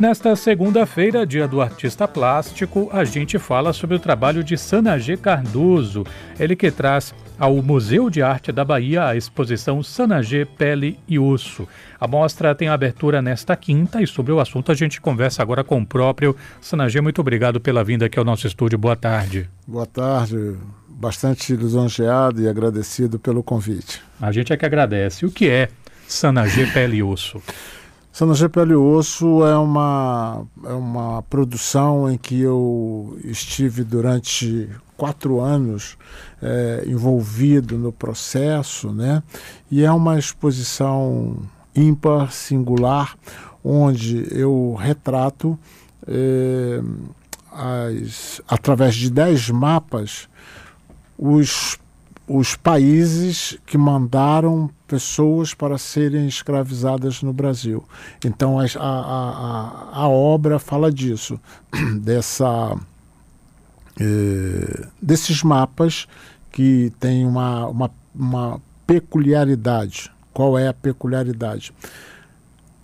Nesta segunda-feira, dia do artista plástico, a gente fala sobre o trabalho de Sanagê Cardoso, ele que traz ao Museu de Arte da Bahia a exposição Sanagê Pele e Osso. A mostra tem abertura nesta quinta e sobre o assunto a gente conversa agora com o próprio Sanagê. Muito obrigado pela vinda aqui ao nosso estúdio. Boa tarde. Boa tarde. Bastante lisonjeado e agradecido pelo convite. A gente é que agradece. O que é Sanagê Pele e Osso? Sana Pele Osso é uma, é uma produção em que eu estive durante quatro anos é, envolvido no processo, né? E é uma exposição ímpar, singular, onde eu retrato é, as, através de dez mapas os os países que mandaram pessoas para serem escravizadas no Brasil. Então a, a, a, obra fala disso, dessa, eh, desses mapas que têm uma, uma, uma peculiaridade. Qual é a peculiaridade?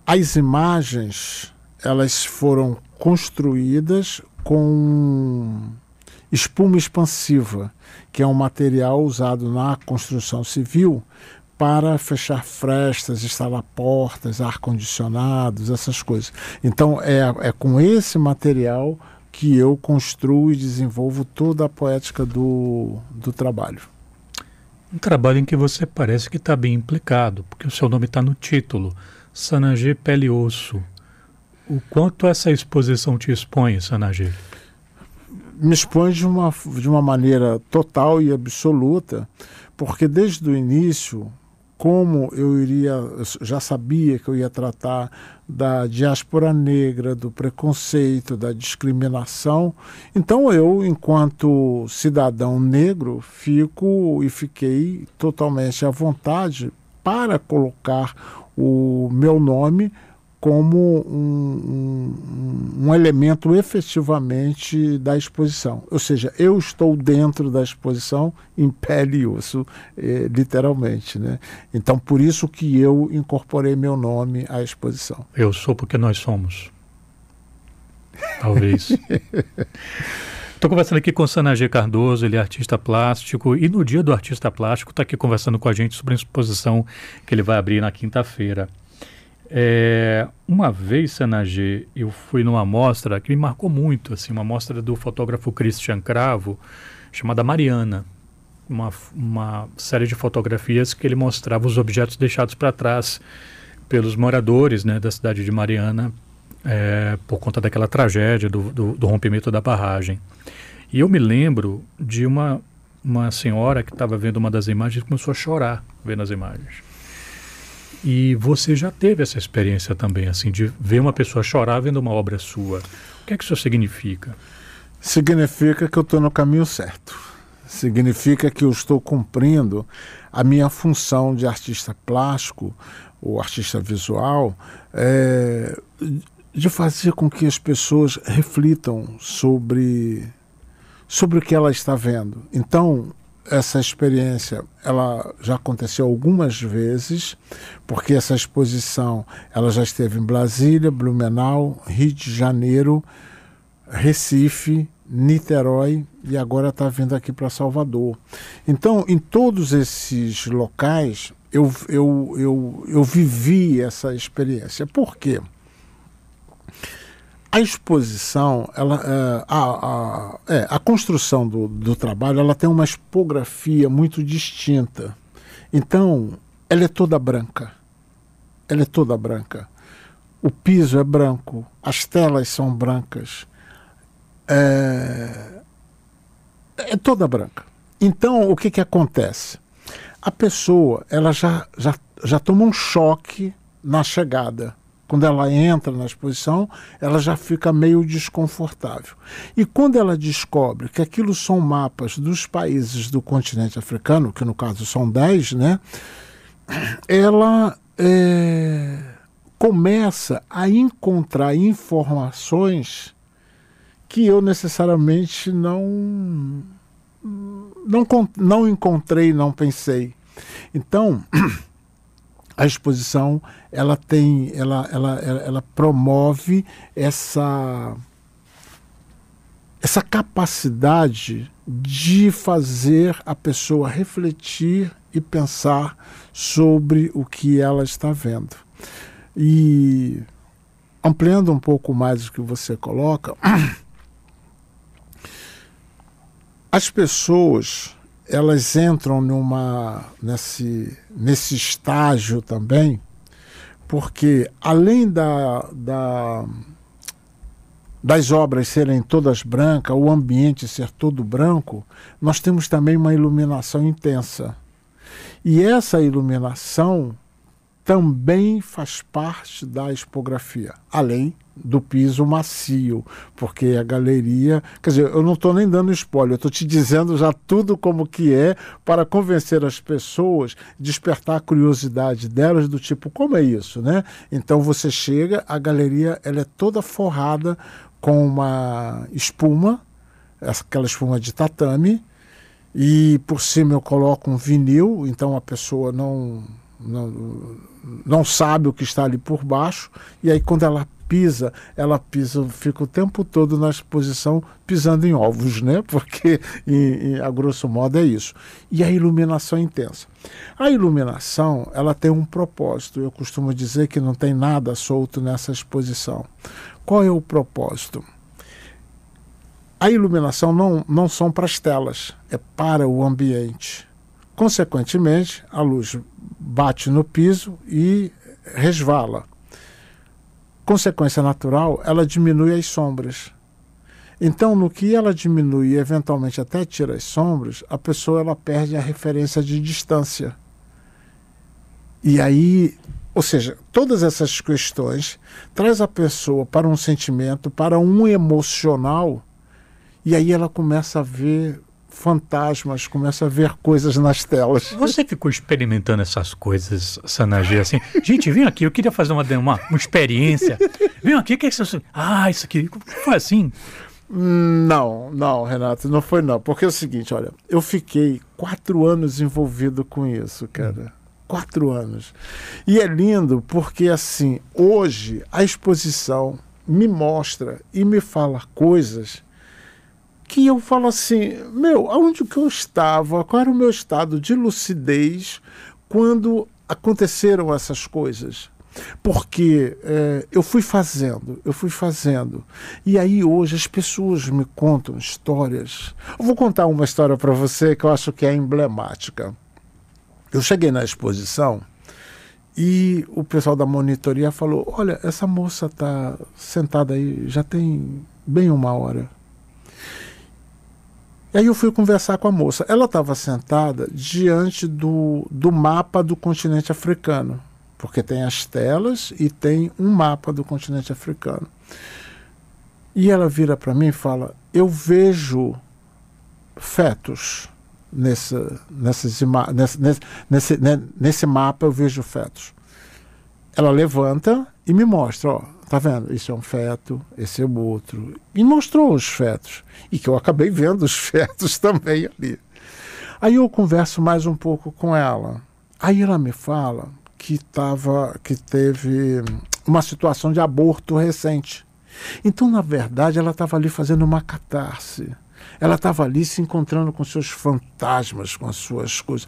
As imagens elas foram construídas com espuma expansiva, que é um material usado na construção civil para fechar frestas, instalar portas, ar-condicionados, essas coisas. Então, é, é com esse material que eu construo e desenvolvo toda a poética do, do trabalho. Um trabalho em que você parece que está bem implicado, porque o seu nome está no título, Sanagê Pele Osso. O quanto essa exposição te expõe, Sanagê? Me expõe de uma, de uma maneira total e absoluta, porque desde o início, como eu iria, eu já sabia que eu ia tratar da diáspora negra, do preconceito, da discriminação, então eu, enquanto cidadão negro, fico e fiquei totalmente à vontade para colocar o meu nome como um, um, um, elemento efetivamente da exposição. Ou seja, eu estou dentro da exposição em pele e osso, eh, literalmente. Né? Então, por isso que eu incorporei meu nome à exposição. Eu sou porque nós somos. Talvez. Estou conversando aqui com o Sanagê Cardoso, ele é artista plástico e no dia do artista plástico está aqui conversando com a gente sobre a exposição que ele vai abrir na quinta-feira. É, uma vez, Sanagê, eu fui numa mostra que me marcou muito, assim, uma mostra do fotógrafo Christian Cravo, chamada Mariana. Uma, uma série de fotografias que ele mostrava os objetos deixados para trás pelos moradores né, da cidade de Mariana é, por conta daquela tragédia do, do, do, rompimento da barragem. E eu me lembro de uma, uma senhora que estava vendo uma das imagens e começou a chorar vendo as imagens. E você já teve essa experiência também, assim, de ver uma pessoa chorar vendo uma obra sua. O que é que isso significa? Significa que eu estou no caminho certo. Significa que eu estou cumprindo a minha função de artista plástico ou artista visual, é, de fazer com que as pessoas reflitam sobre, sobre o que ela está vendo. Então, essa experiência ela já aconteceu algumas vezes, porque essa exposição ela já esteve em Brasília, Blumenau, Rio de Janeiro, Recife, Niterói e agora está vindo aqui para Salvador. Então, em todos esses locais, eu, eu, eu, eu vivi essa experiência. Por quê? A exposição, ela, é, a, a, é, a construção do, do trabalho, ela tem uma expografia muito distinta. Então, ela é toda branca. Ela é toda branca. O piso é branco, as telas são brancas. É, é toda branca. Então, o que, que acontece? A pessoa, ela já, já, já toma um choque na chegada quando ela entra na exposição, ela já fica meio desconfortável. E quando ela descobre que aquilo são mapas dos países do continente africano, que no caso são 10, né? Ela é, começa a encontrar informações que eu necessariamente não, não, não encontrei, não pensei. Então, a exposição ela tem, ela, ela, ela, promove essa essa capacidade de fazer a pessoa refletir e pensar sobre o que ela está vendo. E ampliando um pouco mais o que você coloca, as pessoas elas entram numa nesse nesse estágio também, porque além da, da das obras serem todas brancas, o ambiente ser todo branco, nós temos também uma iluminação intensa. E essa iluminação também faz parte da expografia, além do piso macio, porque a galeria, quer dizer, eu não estou nem dando spoiler, eu estou te dizendo já tudo como que é para convencer as pessoas, despertar a curiosidade delas do tipo, como é isso, né? Então você chega, a galeria ela é toda forrada com uma espuma, aquela espuma de tatame, e por cima eu coloco um vinil, então a pessoa não, não, não sabe o que está ali por baixo, e aí quando ela pisa, ela pisa, fica o tempo todo na exposição pisando em ovos, né? Porque em, em, a grosso modo é isso. E a iluminação intensa. A iluminação, ela tem um propósito. Eu costumo dizer que não tem nada solto nessa exposição. Qual é o propósito? A iluminação não, não são para as telas, é para o ambiente. Consequentemente, a luz bate no piso e resvala. Consequência natural, ela diminui as sombras. Então, no que ela diminui e eventualmente até tira as sombras, a pessoa ela perde a referência de distância. E aí ou seja, todas essas questões traz a pessoa para um sentimento, para um emocional, e aí ela começa a ver fantasmas, começa a ver coisas nas telas. Você ficou experimentando essas coisas, Sanagê, assim, gente, vem aqui, eu queria fazer uma, uma, uma experiência. Vem aqui, o que é isso? Ah, isso aqui, foi assim? Não, não, Renato, não foi não. Porque é o seguinte, olha, eu fiquei quatro anos envolvido com isso, cara quatro anos. E é lindo porque, assim, hoje a exposição me mostra e me fala coisas que eu falo assim, meu, aonde que eu estava, qual era o meu estado de lucidez quando aconteceram essas coisas? Porque é, eu fui fazendo, eu fui fazendo. E aí hoje as pessoas me contam histórias. Eu vou contar uma história para você que eu acho que é emblemática. Eu cheguei na exposição e o pessoal da monitoria falou: Olha, essa moça está sentada aí já tem bem uma hora. E aí eu fui conversar com a moça. Ela estava sentada diante do, do mapa do continente africano, porque tem as telas e tem um mapa do continente africano. E ela vira para mim e fala: Eu vejo fetos nessa, nessas nesse, nesse, né, nesse mapa eu vejo fetos. Ela levanta e me mostra, ó, tá vendo? Isso é um feto, esse é o outro. E mostrou os fetos. E que eu acabei vendo os fetos também ali. Aí eu converso mais um pouco com ela. Aí ela me fala que tava, que teve uma situação de aborto recente. Então, na verdade, ela estava ali fazendo uma catarse ela estava ali se encontrando com seus fantasmas, com as suas coisas.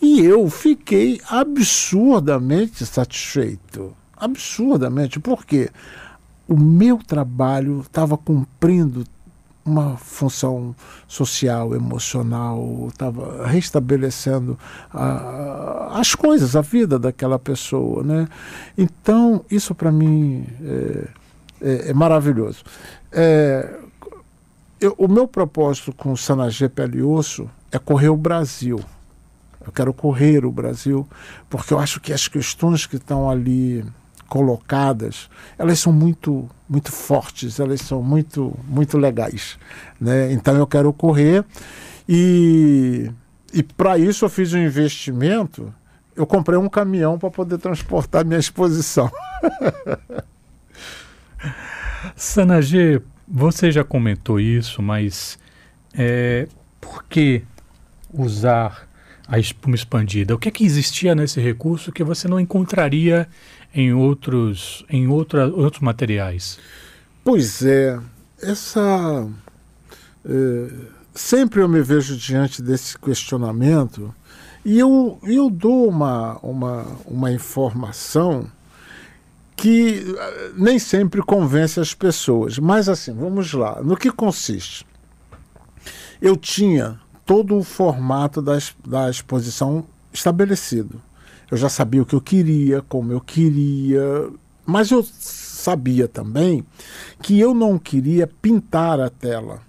E eu fiquei absurdamente satisfeito. Absurdamente. Por quê? O meu trabalho estava cumprindo uma função social, emocional, estava restabelecendo a, as coisas, a vida daquela pessoa. Né? Então, isso para mim é, é, é maravilhoso. É, eu, o meu propósito com o Sanagê Pele e Osso é correr o Brasil. Eu quero correr o Brasil, porque eu acho que as questões que estão ali colocadas, elas são muito muito fortes, elas são muito muito legais, né? Então eu quero correr e e para isso eu fiz um investimento, eu comprei um caminhão para poder transportar minha exposição. Sanagê, você já comentou isso, mas é, por que usar a espuma expandida. O que é que existia nesse recurso que você não encontraria em outros, em outra, outros materiais? Pois é, essa. É, sempre eu me vejo diante desse questionamento e eu, eu dou uma, uma, uma informação que eh, nem sempre convence as pessoas. Mas assim, vamos lá. No que consiste? Eu tinha todo o formato da, da exposição estabelecido. Eu já sabia o que eu queria, como eu queria, mas eu sabia também que eu não queria pintar a tela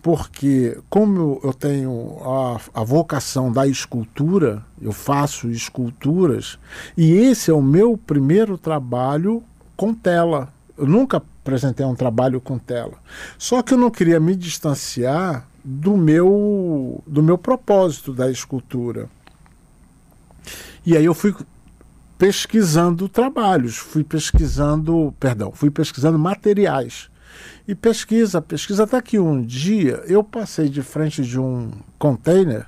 porque como eu tenho a, a, vocação da escultura, eu faço esculturas, e esse é o meu primeiro trabalho com tela. Eu nunca apresentei um trabalho com tela. Só que eu não queria me distanciar do meu, do meu propósito da escultura. E aí eu fui pesquisando trabalhos, fui pesquisando, perdão, fui pesquisando materiais e pesquisa, pesquisa, até que um dia eu passei de frente de um container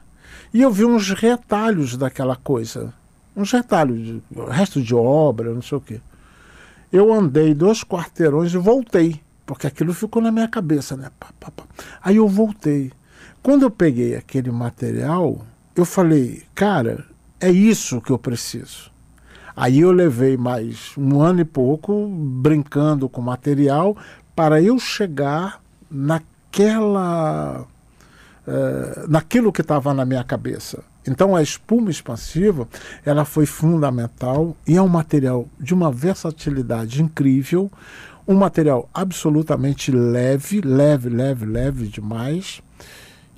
e eu vi uns retalhos daquela coisa. Uns retalhos, de, resto de obra, não sei o quê. Eu andei dois quarteirões e voltei, porque aquilo ficou na minha cabeça, né? Aí eu voltei. Quando eu peguei aquele material, eu falei, cara, é isso que eu preciso. Aí eu levei mais um ano e pouco brincando com material para eu chegar naquela uh, naquilo que estava na minha cabeça. Então a espuma expansiva ela foi fundamental e é um material de uma versatilidade incrível, um material absolutamente leve, leve, leve, leve demais.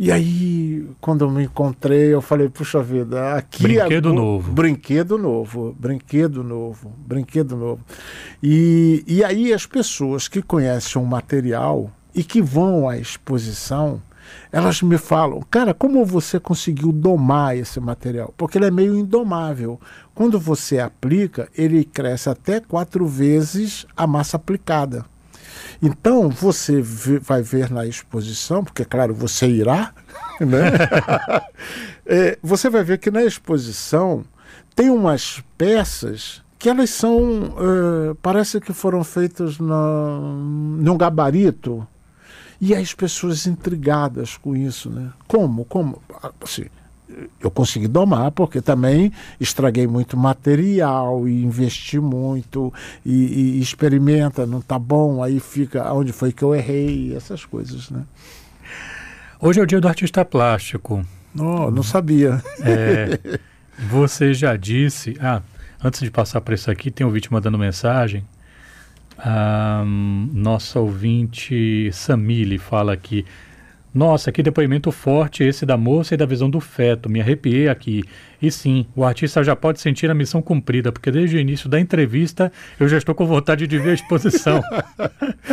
E aí, quando eu me encontrei, eu falei, puxa vida, aqui brinquedo é, novo. Brinquedo novo, brinquedo novo, brinquedo novo. E, e aí as pessoas que conhecem o material e que vão à exposição, elas me falam, cara, como você conseguiu domar esse material? Porque ele é meio indomável. Quando você aplica, ele cresce até quatro vezes a massa aplicada. Então, você vai ver na exposição, porque, claro, você irá, né? é, você vai ver que na exposição tem umas peças que elas são, uh, parece que foram feitas na, num gabarito, e as pessoas intrigadas com isso, né? Como? Como? Assim, eu consegui domar porque também estraguei muito material e investi muito e, e experimenta, não tá bom, aí fica onde foi que eu errei, essas coisas, né? Hoje é o dia do artista plástico. Oh, não sabia. É, você já disse. Ah, antes de passar para isso aqui, tem um ouvinte mandando mensagem. Um, nossa ouvinte Samile fala aqui. Nossa, que depoimento forte esse da moça e da visão do feto. Me arrepiei aqui. E sim, o artista já pode sentir a missão cumprida, porque desde o início da entrevista eu já estou com vontade de ver a exposição.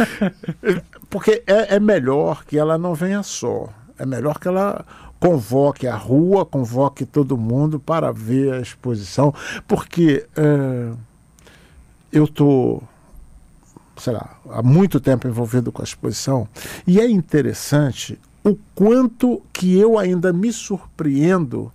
porque é, é melhor que ela não venha só. É melhor que ela convoque a rua, convoque todo mundo para ver a exposição, porque é, eu estou sei lá, há muito tempo envolvido com a exposição, e é interessante o quanto que eu ainda me surpreendo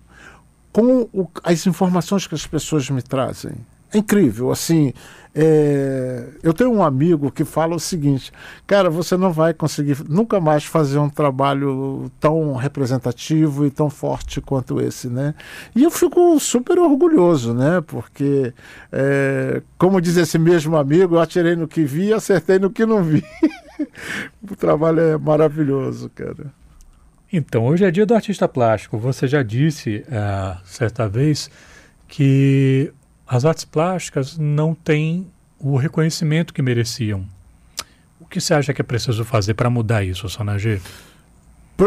com o, as informações que as pessoas me trazem. É incrível, assim. É, eu tenho um amigo que fala o seguinte: cara, você não vai conseguir nunca mais fazer um trabalho tão representativo e tão forte quanto esse, né? E eu fico super orgulhoso, né? Porque, é, como diz esse mesmo amigo, eu atirei no que vi e acertei no que não vi. o trabalho é maravilhoso, cara. Então, hoje é dia do artista plástico. Você já disse uh, certa vez que as artes plásticas não têm o reconhecimento que mereciam. O que você acha que é preciso fazer para mudar isso, Sonagê?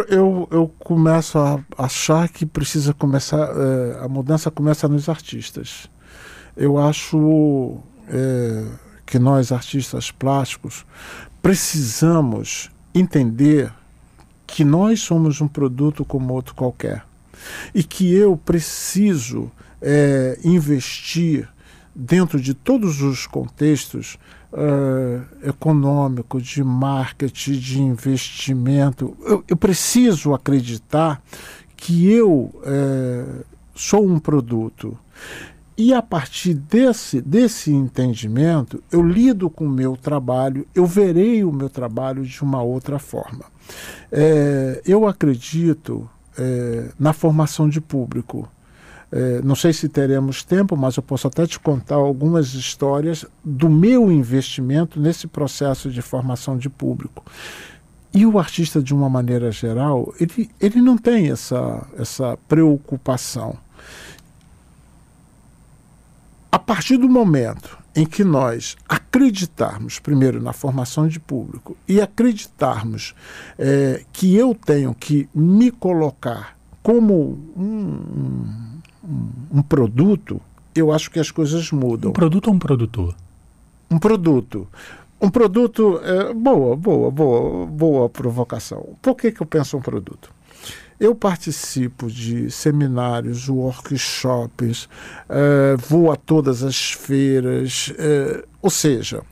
Eu, eu começo a achar que precisa começar, é, a mudança começa nos artistas. Eu acho é, que nós, artistas plásticos, precisamos entender que nós somos um produto como outro qualquer e que eu preciso é, investir dentro de todos os contextos uh, econômico, de marketing, de investimento. Eu, eu preciso acreditar que eu é, sou um produto. E a partir desse, desse entendimento, eu lido com o meu trabalho, eu verei o meu trabalho de uma outra forma. É, eu acredito é, na formação de público. É, não sei se teremos tempo, mas eu posso até te contar algumas histórias do meu investimento nesse processo de formação de público. E o artista, de uma maneira geral, ele, ele não tem essa, essa preocupação a partir do momento em que nós acreditarmos, primeiro, na formação de público e acreditarmos é, que eu tenho que me colocar como um, um, um, produto, eu acho que as coisas mudam. Um produto ou um produtor? Um produto. Um produto. É, boa, boa, boa, boa provocação. Por que, que eu penso um produto? Eu participo de seminários, workshops, uh, vou a todas as feiras, uh, ou seja,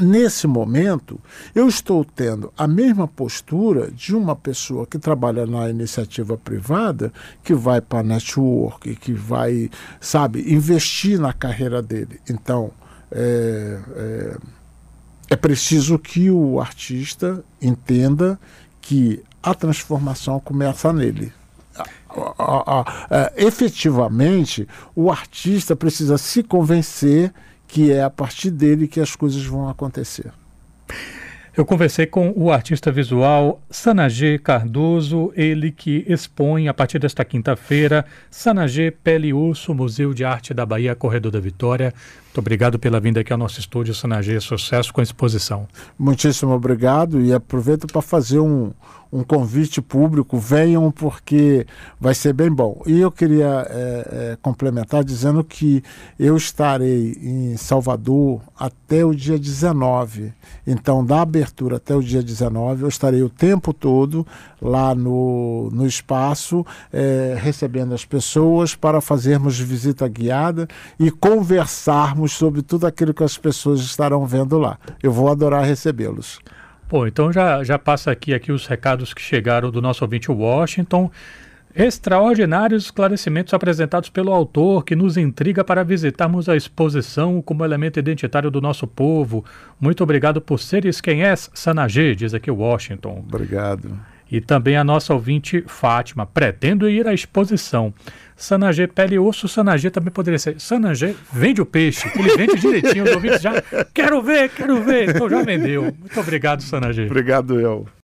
nesse momento, eu estou tendo a mesma postura de uma pessoa que trabalha na iniciativa privada, que vai para network, que vai, sabe, investir na carreira dele. Então, é, é, é preciso que o artista entenda que a transformação começa nele. efetivamente, o artista precisa se convencer que é a partir dele que as coisas vão acontecer. Eu conversei com o artista visual Sanagê Cardoso, ele que expõe a partir desta quinta-feira Sanagê Pele Urso, Museu de Arte da Bahia, Corredor da Vitória. Muito obrigado pela vinda aqui ao nosso estúdio, Sanagê. Sucesso com a exposição. Muitíssimo obrigado e aproveito para fazer um, um convite público, venham porque vai ser bem bom. E eu queria é, é, complementar dizendo que eu estarei em Salvador até o dia 19. Então, da abertura até o dia 19, eu estarei o tempo todo lá no, no espaço, é, recebendo as pessoas para fazermos visita guiada e conversarmos sobre tudo aquilo que as pessoas estarão vendo lá. Eu vou adorar recebê-los. Pô, então já, já passa aqui, aqui os recados que chegaram do nosso ouvinte Washington. Extraordinários esclarecimentos apresentados pelo autor que nos intriga para visitarmos a exposição como elemento identitário do nosso povo. Muito obrigado por seres quem és, Sanagê, diz aqui Washington. Obrigado. E também a nossa ouvinte Fátima. Pretendo ir à exposição. Sanagê pele e osso, Sanagê também poderia ser. Sanagê vende o peixe, ele vende direitinho. Os ouvintes já. Quero ver, quero ver. Então já vendeu. Muito obrigado, Sanagê. Obrigado, eu.